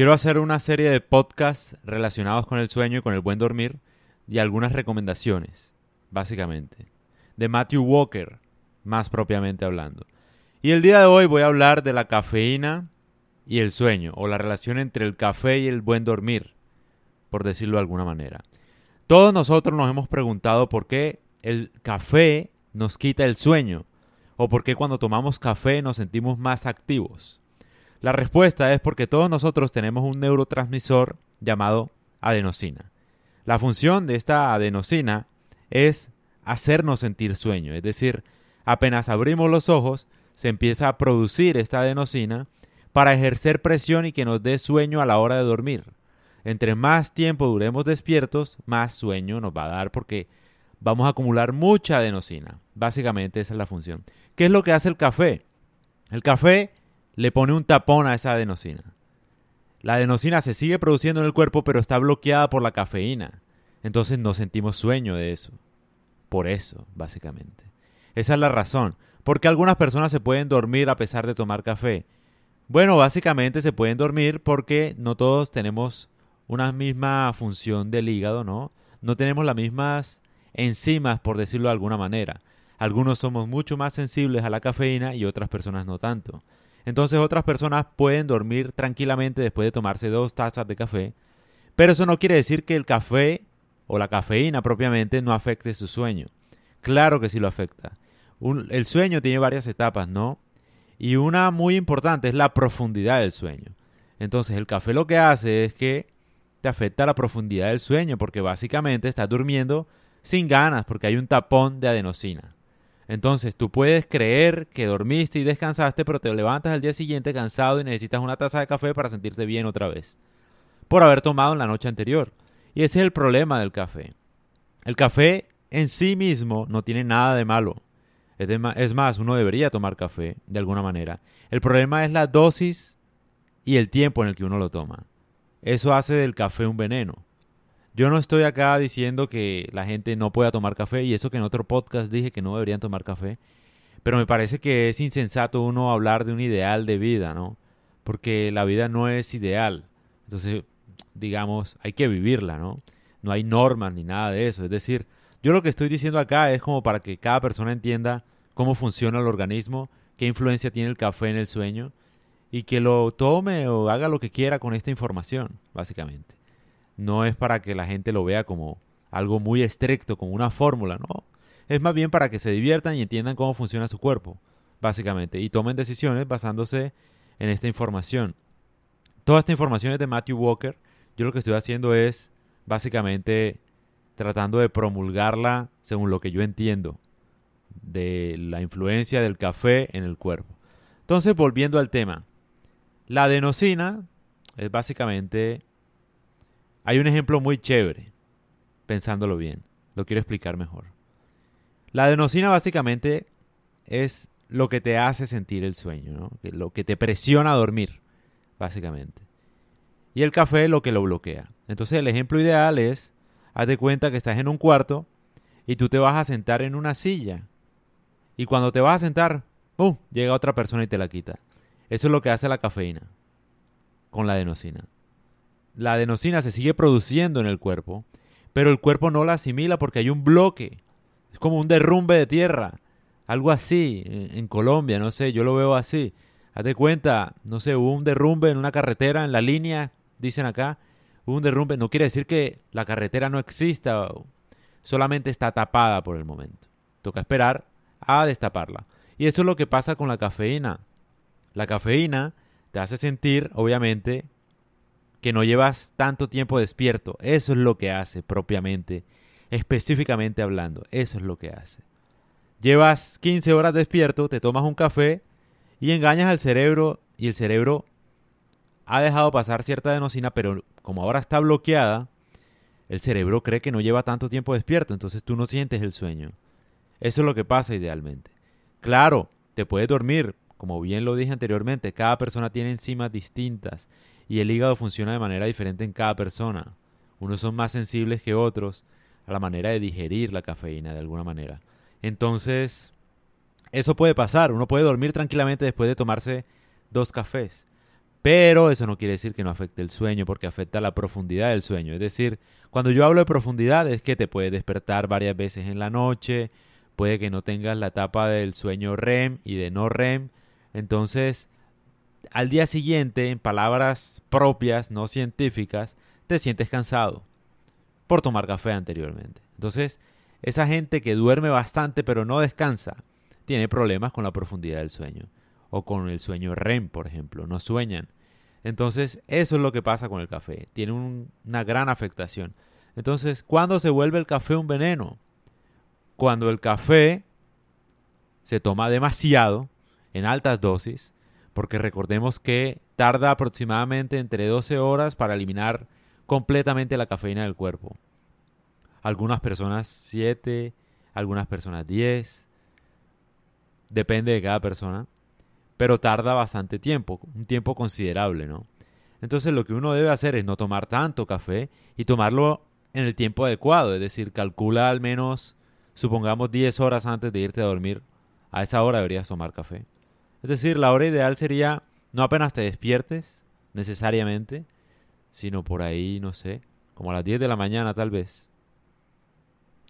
Quiero hacer una serie de podcasts relacionados con el sueño y con el buen dormir y algunas recomendaciones, básicamente, de Matthew Walker, más propiamente hablando. Y el día de hoy voy a hablar de la cafeína y el sueño, o la relación entre el café y el buen dormir, por decirlo de alguna manera. Todos nosotros nos hemos preguntado por qué el café nos quita el sueño, o por qué cuando tomamos café nos sentimos más activos. La respuesta es porque todos nosotros tenemos un neurotransmisor llamado adenosina. La función de esta adenosina es hacernos sentir sueño, es decir, apenas abrimos los ojos, se empieza a producir esta adenosina para ejercer presión y que nos dé sueño a la hora de dormir. Entre más tiempo duremos despiertos, más sueño nos va a dar porque vamos a acumular mucha adenosina. Básicamente esa es la función. ¿Qué es lo que hace el café? El café le pone un tapón a esa adenosina. La adenosina se sigue produciendo en el cuerpo pero está bloqueada por la cafeína. Entonces no sentimos sueño de eso. Por eso, básicamente. Esa es la razón. Porque algunas personas se pueden dormir a pesar de tomar café bueno, básicamente se pueden dormir porque no todos tenemos una misma función del hígado, ¿no? No tenemos las mismas enzimas, por decirlo de alguna manera. Algunos somos mucho más sensibles a la cafeína y otras personas no tanto. Entonces otras personas pueden dormir tranquilamente después de tomarse dos tazas de café, pero eso no quiere decir que el café o la cafeína propiamente no afecte su sueño. Claro que sí lo afecta. el sueño tiene varias etapas, ¿no? Y una muy importante es la profundidad del sueño. Entonces el café lo que hace es que te afecta la profundidad del sueño porque básicamente estás durmiendo sin ganas porque hay un tapón de adenosina. Entonces tú puedes creer que dormiste y descansaste pero te levantas al día siguiente cansado y necesitas una taza de café para sentirte bien otra vez. Por haber tomado en la noche anterior. Y ese es el problema del café. El café en sí mismo no tiene nada de malo. Es más, uno debería tomar café de alguna manera. El problema es la dosis y el tiempo en el que uno lo toma. Eso hace del café un veneno. Yo no estoy acá diciendo que la gente no pueda tomar café y eso que en otro podcast dije que no deberían tomar café, pero me parece que es insensato uno hablar de un ideal de vida, ¿no? Porque la vida no es ideal. Entonces, digamos, hay que vivirla, ¿no? No hay normas ni nada de eso. Es decir, yo lo que estoy diciendo acá es como para que cada persona entienda cómo funciona el organismo, qué influencia tiene el café en el sueño y que lo tome o haga lo que quiera con esta información, básicamente. No es para que la gente lo vea como algo muy estricto, como una fórmula, no. Es más bien para que se diviertan y entiendan cómo funciona su cuerpo, básicamente, y tomen decisiones basándose en esta información. Toda esta información es de Matthew Walker. Yo lo que estoy haciendo es básicamente tratando de promulgarla según lo que yo entiendo de la influencia del café en el cuerpo. Entonces, volviendo al tema, la adenosina es básicamente, hay un ejemplo muy chévere, pensándolo bien, lo quiero explicar mejor. La adenosina básicamente es lo que te hace sentir el sueño, ¿no? lo que te presiona a dormir, básicamente. Y el café lo que lo bloquea. Entonces el ejemplo ideal es haz de cuenta que estás en un cuarto y tú te vas a sentar en una silla. Y cuando te vas a sentar, ¡pum! llega otra persona y te la quita. Eso es lo que hace la cafeína con la adenosina. La adenosina se sigue produciendo en el cuerpo, pero el cuerpo no la asimila porque hay un bloque. Es como un derrumbe de tierra. Algo así, en Colombia, no sé, yo lo veo así. Haz de cuenta, no sé, hubo un derrumbe en una carretera, en la línea, dicen acá, un derrumbe, no quiere decir que la carretera no exista, solamente está tapada por el momento. Toca esperar a destaparla. Y eso es lo que pasa con la cafeína. La cafeína te hace sentir, obviamente, que no llevas tanto tiempo despierto. Eso es lo que hace propiamente, específicamente hablando. Eso es lo que hace. Llevas 15 horas despierto, te tomas un café y engañas al cerebro y el cerebro ha dejado pasar cierta adenosina, pero como ahora está bloqueada, el cerebro cree que no lleva tanto tiempo despierto, entonces tú no sientes el sueño. Eso es lo que pasa idealmente. Claro, te puedes dormir, como bien lo dije anteriormente, cada persona tiene enzimas distintas y el hígado funciona de manera diferente en cada persona. Unos son más sensibles que otros a la manera de digerir la cafeína de alguna manera. Entonces, eso puede pasar, uno puede dormir tranquilamente después de tomarse dos cafés. Pero eso no quiere decir que no afecte el sueño, porque afecta la profundidad del sueño. Es decir, cuando yo hablo de profundidad es que te puede despertar varias veces en la noche, puede que no tengas la etapa del sueño REM y de no REM. Entonces, al día siguiente, en palabras propias, no científicas, te sientes cansado por tomar café anteriormente. Entonces, esa gente que duerme bastante pero no descansa, tiene problemas con la profundidad del sueño o con el sueño REM, por ejemplo, no sueñan. Entonces, eso es lo que pasa con el café, tiene una gran afectación. Entonces, ¿cuándo se vuelve el café un veneno? Cuando el café se toma demasiado, en altas dosis, porque recordemos que tarda aproximadamente entre 12 horas para eliminar completamente la cafeína del cuerpo. Algunas personas 7, algunas personas 10, depende de cada persona pero tarda bastante tiempo, un tiempo considerable, ¿no? Entonces lo que uno debe hacer es no tomar tanto café y tomarlo en el tiempo adecuado, es decir, calcula al menos, supongamos 10 horas antes de irte a dormir, a esa hora deberías tomar café. Es decir, la hora ideal sería no apenas te despiertes, necesariamente, sino por ahí, no sé, como a las 10 de la mañana tal vez.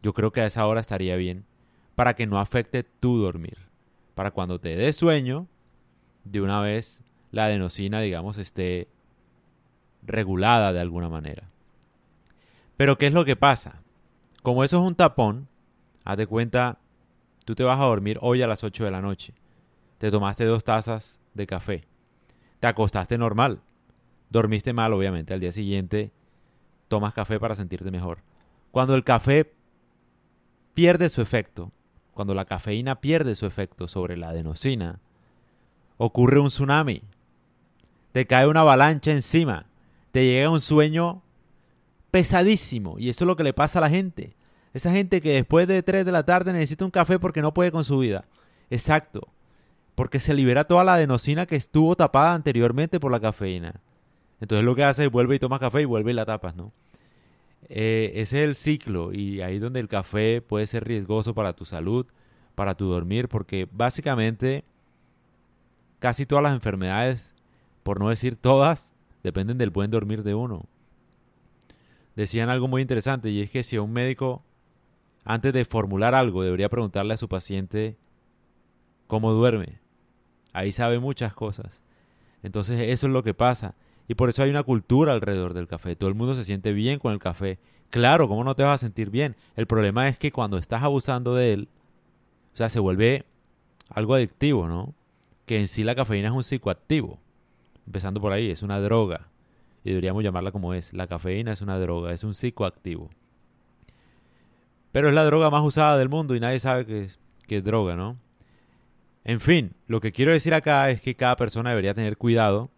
Yo creo que a esa hora estaría bien, para que no afecte tu dormir. Para cuando te dé sueño, de una vez la adenosina, digamos, esté regulada de alguna manera. Pero ¿qué es lo que pasa? Como eso es un tapón, haz de cuenta, tú te vas a dormir hoy a las 8 de la noche. Te tomaste dos tazas de café. Te acostaste normal. Dormiste mal, obviamente. Al día siguiente tomas café para sentirte mejor. Cuando el café pierde su efecto, cuando la cafeína pierde su efecto sobre la adenosina, ocurre un tsunami, te cae una avalancha encima, te llega un sueño pesadísimo. Y eso es lo que le pasa a la gente. Esa gente que después de 3 de la tarde necesita un café porque no puede con su vida. Exacto. Porque se libera toda la adenosina que estuvo tapada anteriormente por la cafeína. Entonces lo que hace es vuelve y toma café y vuelve y la tapas, ¿no? Eh, ese es el ciclo y ahí donde el café puede ser riesgoso para tu salud, para tu dormir, porque básicamente casi todas las enfermedades, por no decir todas, dependen del buen dormir de uno. Decían algo muy interesante y es que si un médico, antes de formular algo, debería preguntarle a su paciente cómo duerme. Ahí sabe muchas cosas. Entonces eso es lo que pasa. Y por eso hay una cultura alrededor del café. Todo el mundo se siente bien con el café. Claro, ¿cómo no te vas a sentir bien? El problema es que cuando estás abusando de él, o sea, se vuelve algo adictivo, ¿no? que en sí la cafeína es un psicoactivo. Empezando por ahí, es una droga. Y deberíamos llamarla como es. La cafeína es una droga, es un psicoactivo. Pero es la droga más usada del mundo y nadie sabe que es, droga, ¿no? En fin, lo que quiero decir acá es que cada persona debería tener cuidado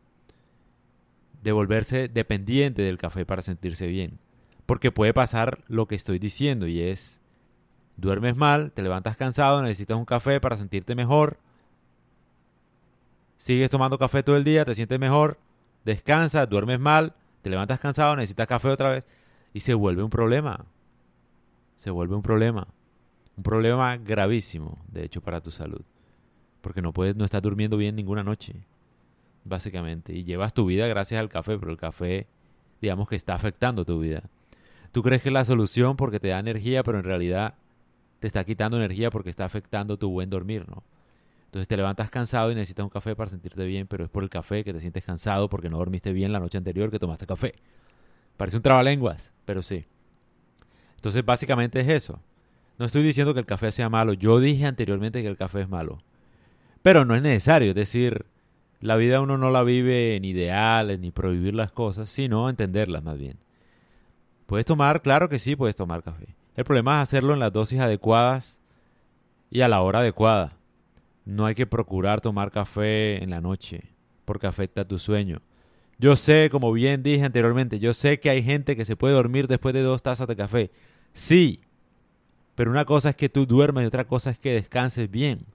de volverse dependiente del café para sentirse bien. Porque puede pasar lo que estoy diciendo y es, duermes mal, te levantas cansado, necesitas un café para sentirte mejor sigues tomando café todo el día, te sientes mejor, descansas, duermes mal, te levantas cansado, necesitas café otra vez y se vuelve un problema. Se vuelve un problema. Un problema gravísimo, de hecho, para tu salud. Porque no puedes, no estás durmiendo bien ninguna noche, básicamente. Y llevas tu vida gracias al café, pero el café, digamos que está afectando tu vida. Tú crees que es la solución porque te da energía, pero en realidad te está quitando energía porque está afectando tu buen dormir, ¿no? Entonces te levantas cansado y necesitas un café para sentirte bien, pero es por el café que te sientes cansado porque no dormiste bien la noche anterior que tomaste café. Parece un trabalenguas, pero sí. Entonces básicamente es eso. No estoy diciendo que el café sea malo. Yo dije anteriormente que el café es malo. Pero no es necesario. Es decir, la vida uno no la vive en ideales ni prohibir las cosas, sino entenderlas más bien. Puedes tomar, claro que sí, puedes tomar café. El problema es hacerlo en las dosis adecuadas y a la hora adecuada. No hay que procurar tomar café en la noche porque afecta tu sueño. Yo sé, como bien dije anteriormente, yo sé que hay gente que se puede dormir después de dos tazas de café. Sí, pero una cosa es que tú duermas y otra cosa es que descanses bien.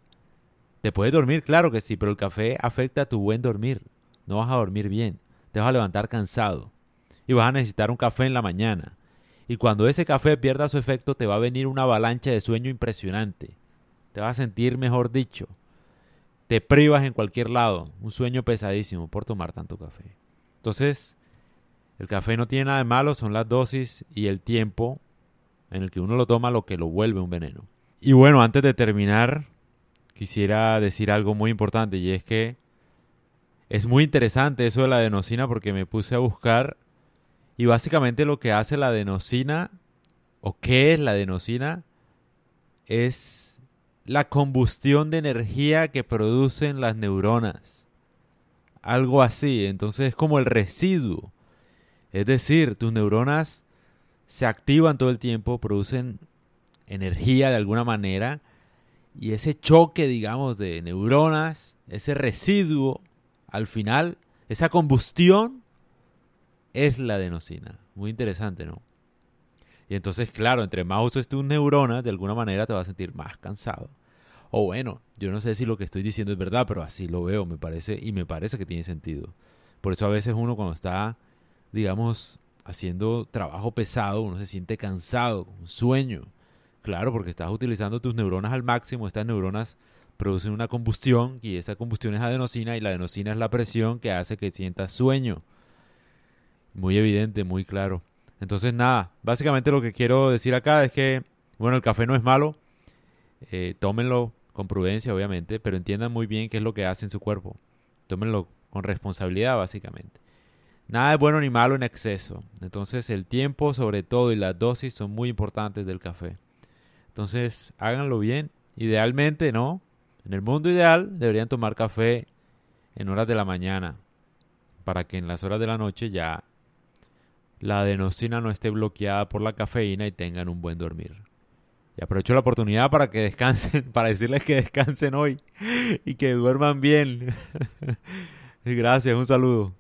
Te puedes dormir, claro que sí, pero el café afecta a tu buen dormir. No vas a dormir bien, te vas a levantar cansado y vas a necesitar un café en la mañana. Y cuando ese café pierda su efecto, te va a venir una avalancha de sueño impresionante te vas a sentir, mejor dicho, te privas en cualquier lado, un sueño pesadísimo por tomar tanto café. Entonces, el café no tiene nada de malo, son las dosis y el tiempo en el que uno lo toma lo que lo vuelve un veneno. Y bueno, antes de terminar, quisiera decir algo muy importante y es que es muy interesante eso de la adenosina porque me puse a buscar y básicamente lo que hace la adenosina o qué es la adenosina es la combustión de energía que producen las neuronas. Algo así, entonces es como el residuo. Es decir, tus neuronas se activan todo el tiempo, producen energía de alguna manera y ese choque, digamos, de neuronas, ese residuo, al final, esa combustión es la adenosina. Muy interesante, ¿no? Y entonces, claro, entre más uses tus neuronas, de alguna manera te vas a sentir más cansado. O bueno, yo no sé si lo que estoy diciendo es verdad, pero así lo veo, me parece, y me parece que tiene sentido. Por eso a veces uno cuando está, digamos, haciendo trabajo pesado, uno se siente cansado, con sueño. Claro, porque estás utilizando tus neuronas al máximo, estas neuronas producen una combustión y esa combustión es adenosina y la adenosina es la presión que hace que sientas sueño. Muy evidente, muy claro. Entonces, nada, básicamente lo que quiero decir acá es que, bueno, el café no es malo, eh, tómenlo con prudencia, obviamente, pero entiendan muy bien qué es lo que hace en su cuerpo. Tómenlo con responsabilidad, básicamente. Nada es bueno ni malo en exceso. Entonces, el tiempo, sobre todo, y las dosis son muy importantes del café. Entonces, háganlo bien. Idealmente, ¿no? En el mundo ideal, deberían tomar café en horas de la mañana, para que en las horas de la noche ya la adenosina no esté bloqueada por la cafeína y tengan un buen dormir. Y aprovecho la oportunidad para que descansen, para decirles que descansen hoy y que duerman bien. Gracias, un saludo.